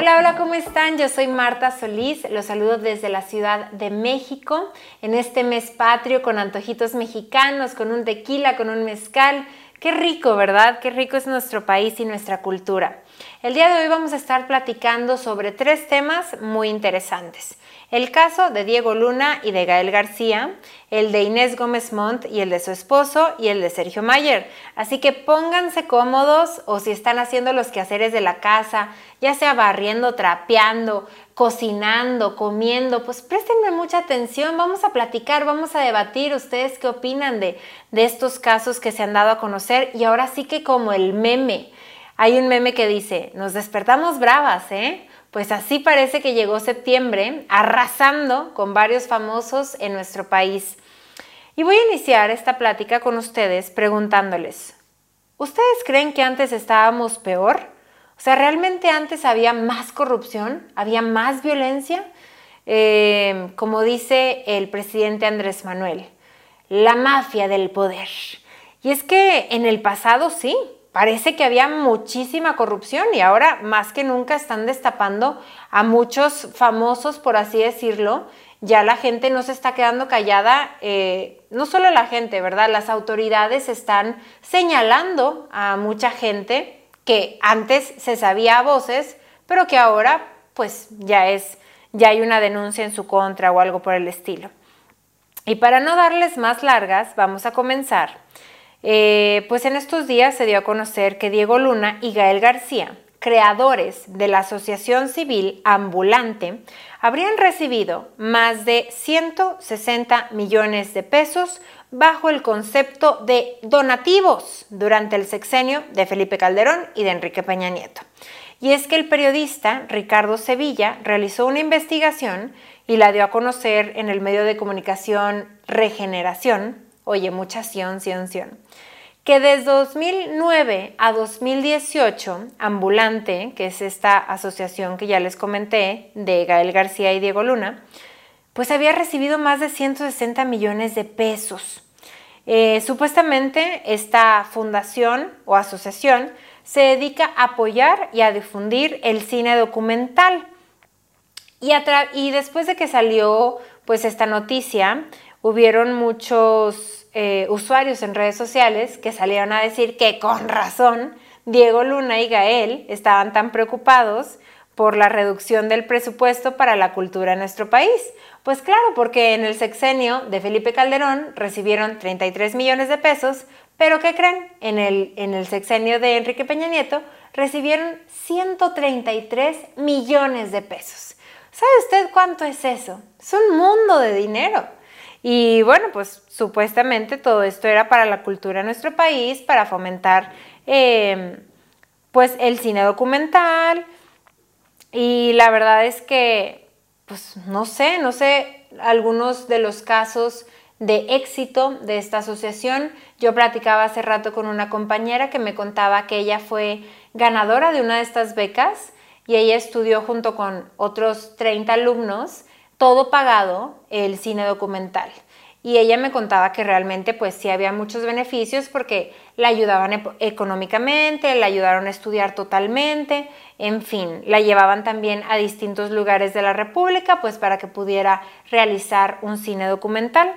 Hola, hola, ¿cómo están? Yo soy Marta Solís, los saludo desde la Ciudad de México en este mes patrio con antojitos mexicanos, con un tequila, con un mezcal. Qué rico, ¿verdad? Qué rico es nuestro país y nuestra cultura. El día de hoy vamos a estar platicando sobre tres temas muy interesantes. El caso de Diego Luna y de Gael García, el de Inés Gómez Montt y el de su esposo y el de Sergio Mayer. Así que pónganse cómodos o si están haciendo los quehaceres de la casa, ya sea barriendo, trapeando, cocinando, comiendo, pues préstenme mucha atención, vamos a platicar, vamos a debatir ustedes qué opinan de, de estos casos que se han dado a conocer y ahora sí que como el meme. Hay un meme que dice, nos despertamos bravas, ¿eh? Pues así parece que llegó septiembre, arrasando con varios famosos en nuestro país. Y voy a iniciar esta plática con ustedes preguntándoles, ¿ustedes creen que antes estábamos peor? O sea, ¿realmente antes había más corrupción? ¿Había más violencia? Eh, como dice el presidente Andrés Manuel, la mafia del poder. Y es que en el pasado sí, parece que había muchísima corrupción y ahora más que nunca están destapando a muchos famosos, por así decirlo. Ya la gente no se está quedando callada, eh, no solo la gente, ¿verdad? Las autoridades están señalando a mucha gente que antes se sabía a voces, pero que ahora pues ya es, ya hay una denuncia en su contra o algo por el estilo. Y para no darles más largas, vamos a comenzar eh, pues en estos días se dio a conocer que Diego Luna y Gael García, creadores de la Asociación Civil Ambulante, habrían recibido más de 160 millones de pesos bajo el concepto de donativos durante el sexenio de Felipe Calderón y de Enrique Peña Nieto. Y es que el periodista Ricardo Sevilla realizó una investigación y la dio a conocer en el medio de comunicación Regeneración, oye, mucha ción, ción, ción, que desde 2009 a 2018, Ambulante, que es esta asociación que ya les comenté, de Gael García y Diego Luna, pues había recibido más de 160 millones de pesos. Eh, supuestamente esta fundación o asociación se dedica a apoyar y a difundir el cine documental. Y, y después de que salió pues esta noticia, hubieron muchos eh, usuarios en redes sociales que salieron a decir que con razón Diego Luna y Gael estaban tan preocupados por la reducción del presupuesto para la cultura en nuestro país. Pues claro, porque en el sexenio de Felipe Calderón recibieron 33 millones de pesos, pero ¿qué creen? En el, en el sexenio de Enrique Peña Nieto recibieron 133 millones de pesos. ¿Sabe usted cuánto es eso? Es un mundo de dinero. Y bueno, pues supuestamente todo esto era para la cultura de nuestro país, para fomentar em, pues el cine documental. Y la verdad es que, pues no sé, no sé algunos de los casos de éxito de esta asociación. Yo platicaba hace rato con una compañera que me contaba que ella fue ganadora de una de estas becas y ella estudió junto con otros 30 alumnos todo pagado el cine documental. Y ella me contaba que realmente pues sí había muchos beneficios porque la ayudaban económicamente, la ayudaron a estudiar totalmente, en fin, la llevaban también a distintos lugares de la República pues para que pudiera realizar un cine documental.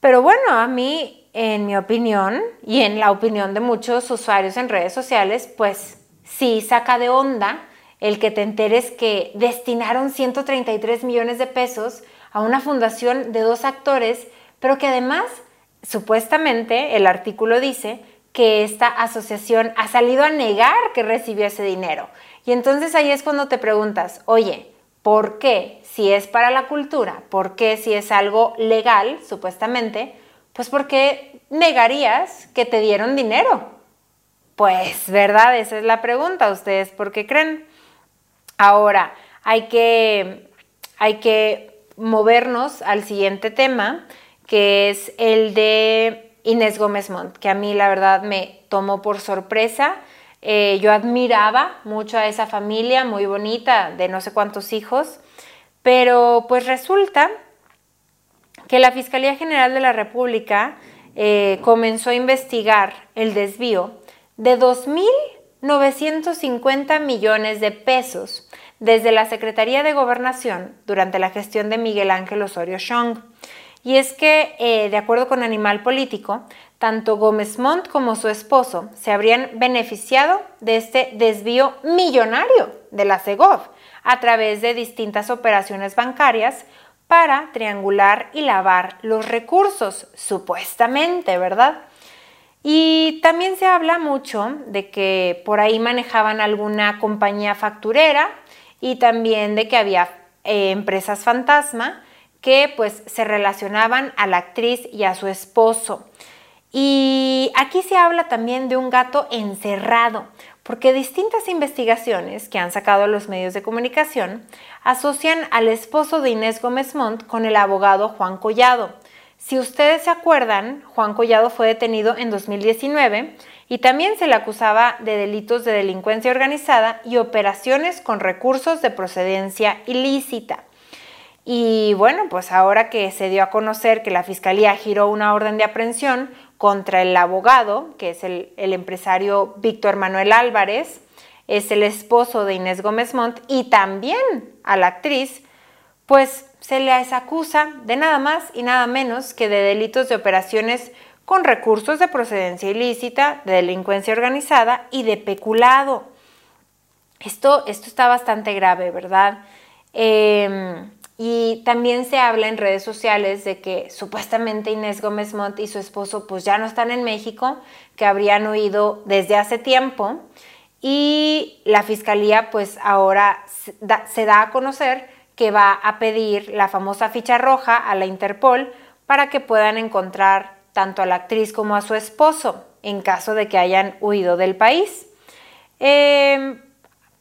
Pero bueno, a mí, en mi opinión y en la opinión de muchos usuarios en redes sociales, pues sí saca de onda el que te enteres que destinaron 133 millones de pesos a una fundación de dos actores, pero que además, supuestamente, el artículo dice que esta asociación ha salido a negar que recibió ese dinero. Y entonces ahí es cuando te preguntas, oye, ¿por qué si es para la cultura? ¿Por qué si es algo legal, supuestamente? Pues porque negarías que te dieron dinero. Pues, ¿verdad? Esa es la pregunta. ¿Ustedes por qué creen? Ahora, hay que, hay que movernos al siguiente tema, que es el de Inés Gómez Montt, que a mí la verdad me tomó por sorpresa. Eh, yo admiraba mucho a esa familia muy bonita de no sé cuántos hijos, pero pues resulta que la Fiscalía General de la República eh, comenzó a investigar el desvío de 2.000 950 millones de pesos desde la Secretaría de Gobernación durante la gestión de Miguel Ángel Osorio Chong. Y es que, eh, de acuerdo con Animal Político, tanto Gómez Montt como su esposo se habrían beneficiado de este desvío millonario de la CEGOV a través de distintas operaciones bancarias para triangular y lavar los recursos, supuestamente, ¿verdad? Y también se habla mucho de que por ahí manejaban alguna compañía facturera y también de que había eh, empresas fantasma que pues se relacionaban a la actriz y a su esposo. Y aquí se habla también de un gato encerrado, porque distintas investigaciones que han sacado los medios de comunicación asocian al esposo de Inés Gómez Montt con el abogado Juan Collado. Si ustedes se acuerdan, Juan Collado fue detenido en 2019 y también se le acusaba de delitos de delincuencia organizada y operaciones con recursos de procedencia ilícita. Y bueno, pues ahora que se dio a conocer que la Fiscalía giró una orden de aprehensión contra el abogado, que es el, empresario Víctor Manuel Álvarez, es el esposo de Inés Gómez Montt, y también a la actriz, pues se les acusa de nada más y nada menos que de delitos de operaciones con recursos de procedencia ilícita, de delincuencia organizada y de peculado. Esto, esto está bastante grave, ¿verdad? Em, y también se habla en redes sociales de que supuestamente Inés Gómez Montt y su esposo pues ya no están en México, que habrían huido desde hace tiempo y la fiscalía pues ahora se da a conocer que va a pedir la famosa ficha roja a la Interpol para que puedan encontrar tanto a la actriz como a su esposo en caso de que hayan huido del país. Em,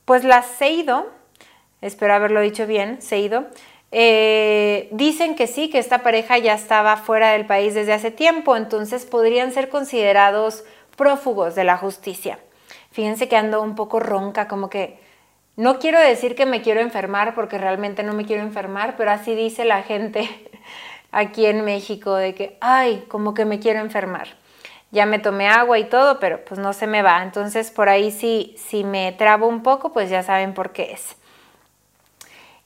pues la Seido, espero haberlo dicho bien, Seido, eh, dicen que sí, que esta pareja ya estaba fuera del país desde hace tiempo, entonces podrían ser considerados prófugos de la justicia. Fíjense que ando un poco ronca, como que no quiero decir que me quiero enfermar porque realmente no me quiero enfermar, pero así dice la gente aquí en México de que, ay, como que me quiero enfermar. Ya me tomé agua y todo, pero pues no se me va. Entonces por ahí sí, si me trabo un poco, pues ya saben por qué es.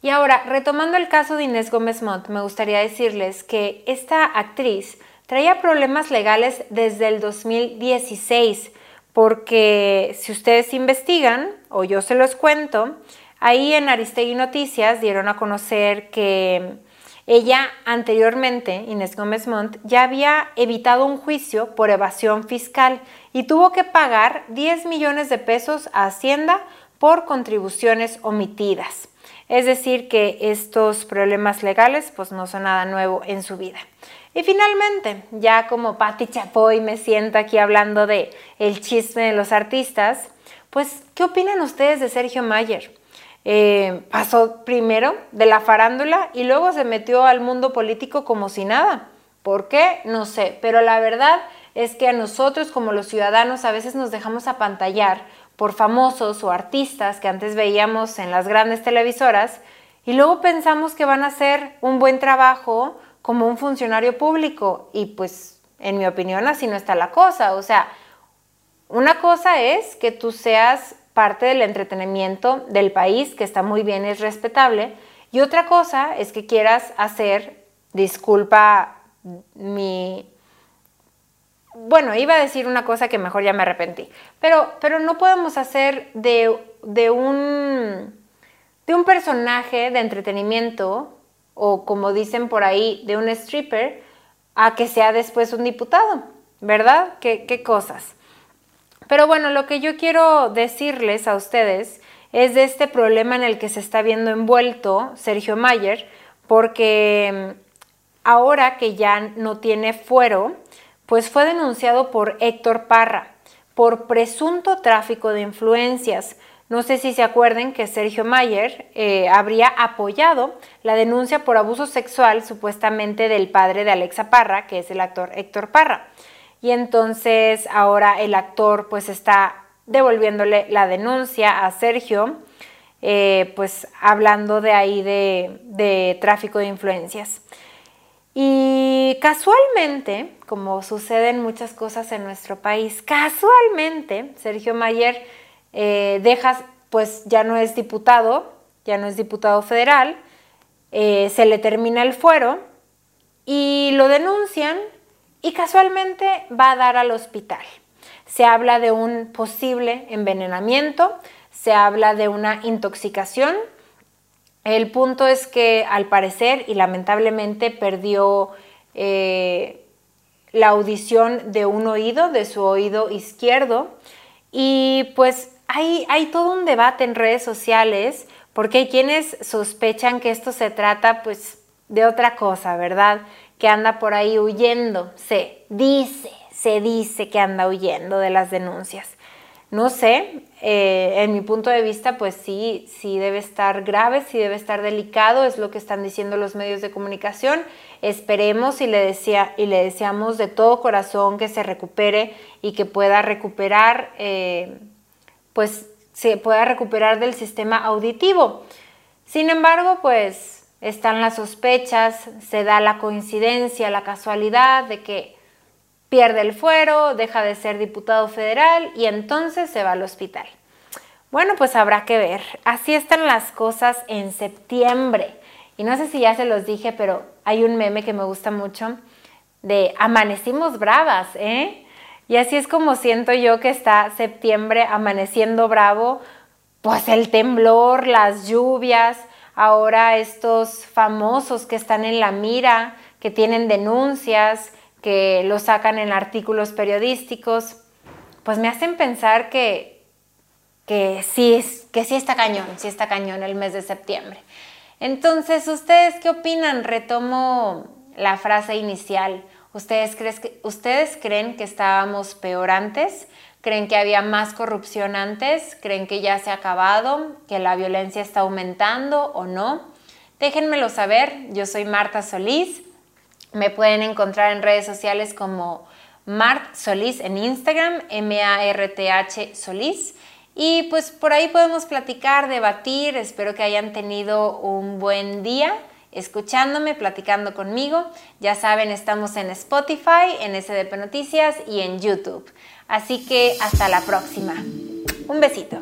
Y ahora, retomando el caso de Inés Gómez Montt, me gustaría decirles que esta actriz traía problemas legales desde el 2016, porque si ustedes investigan, o yo se los cuento, ahí en Aristegui Noticias dieron a conocer que ella anteriormente, Inés Gómez Montt, ya había evitado un juicio por evasión fiscal y tuvo que pagar 10 millones de pesos a Hacienda por contribuciones omitidas. Es decir, que estos problemas legales pues no son nada nuevo en su vida. Y finalmente, ya como Patti Chapoy me siento aquí hablando de el chisme de los artistas, pues, ¿qué opinan ustedes de Sergio Mayer? Eh, pasó primero de la farándula y luego se metió al mundo político como si nada. ¿Por qué? No sé, pero la verdad es que a nosotros como los ciudadanos a veces nos dejamos apantallar por famosos o artistas que antes veíamos en las grandes televisoras y luego pensamos que van a hacer un buen trabajo como un funcionario público y pues en mi opinión así no está la cosa. O sea, una cosa es que tú seas parte del entretenimiento del país, que está muy bien, es respetable, y otra cosa es que quieras hacer, disculpa mi bueno, iba a decir una cosa que mejor ya me arrepentí, pero, pero no podemos hacer de, un, de un personaje de entretenimiento o como dicen por ahí, de un stripper a que sea después un diputado, ¿verdad? ¿Qué, qué cosas? Pero bueno, lo que yo quiero decirles a ustedes es de este problema en el que se está viendo envuelto Sergio Mayer, porque mm, ahora que ya no tiene fuero, pues fue denunciado por Héctor Parra por presunto tráfico de influencias. No sé si se acuerden que Sergio Mayer eh, habría apoyado la denuncia por abuso sexual supuestamente del padre de Alexa Parra, que es el actor Héctor Parra. Y entonces ahora el actor pues está devolviéndole la denuncia a Sergio, eh, pues hablando de ahí de tráfico de influencias. Y casualmente, como suceden muchas cosas en nuestro país, casualmente Sergio Mayer eh, dejas, pues ya no es diputado, ya no es diputado federal, eh, se le termina el fuero y lo denuncian y casualmente va a dar al hospital. Se habla de un posible envenenamiento, se habla de una intoxicación. El punto es que al parecer y lamentablemente perdió eh, la audición de un oído, de su oído izquierdo. Y pues hay, hay todo un debate en redes sociales porque hay quienes sospechan que esto se trata pues de otra cosa, ¿verdad? Que anda por ahí huyendo, se dice, se dice que anda huyendo de las denuncias. No sé, eh, en mi punto de vista, pues sí, sí debe estar grave, sí debe estar delicado, es lo que están diciendo los medios de comunicación. Esperemos y le, y le deseamos de todo corazón que se recupere y que pueda recuperar, eh, pues se pueda recuperar del sistema auditivo. Sin embargo, pues están las sospechas, se da la coincidencia, la casualidad de que pierde el fuero, deja de ser diputado federal y entonces se va al hospital. Bueno, pues habrá que ver. Así están las cosas en septiembre. Y no sé si ya se los dije, pero hay un meme que me gusta mucho de amanecimos bravas, ¿eh? Y así es como siento yo que está septiembre amaneciendo bravo, pues el temblor, las lluvias, ahora estos famosos que están en la mira, que tienen denuncias, que lo sacan en artículos periodísticos, pues me hacen pensar que, que, sí, que sí está cañón, sí está cañón el mes de septiembre. Entonces, ¿ustedes qué opinan? Retomo la frase inicial. ¿Ustedes, que, ¿Ustedes creen que estábamos peor antes? ¿Creen que había más corrupción antes? ¿Creen que ya se ha acabado? ¿Que la violencia está aumentando o no? Déjenmelo saber. Yo soy Marta Solís me pueden encontrar en redes sociales como Mart Solís en Instagram, M-A-R-T-H Solís. Y pues por ahí podemos platicar, debatir. Espero que hayan tenido un buen día escuchándome, platicando conmigo. Ya saben, estamos en Spotify, en SDP Noticias y en YouTube. Así que hasta la próxima. Un besito.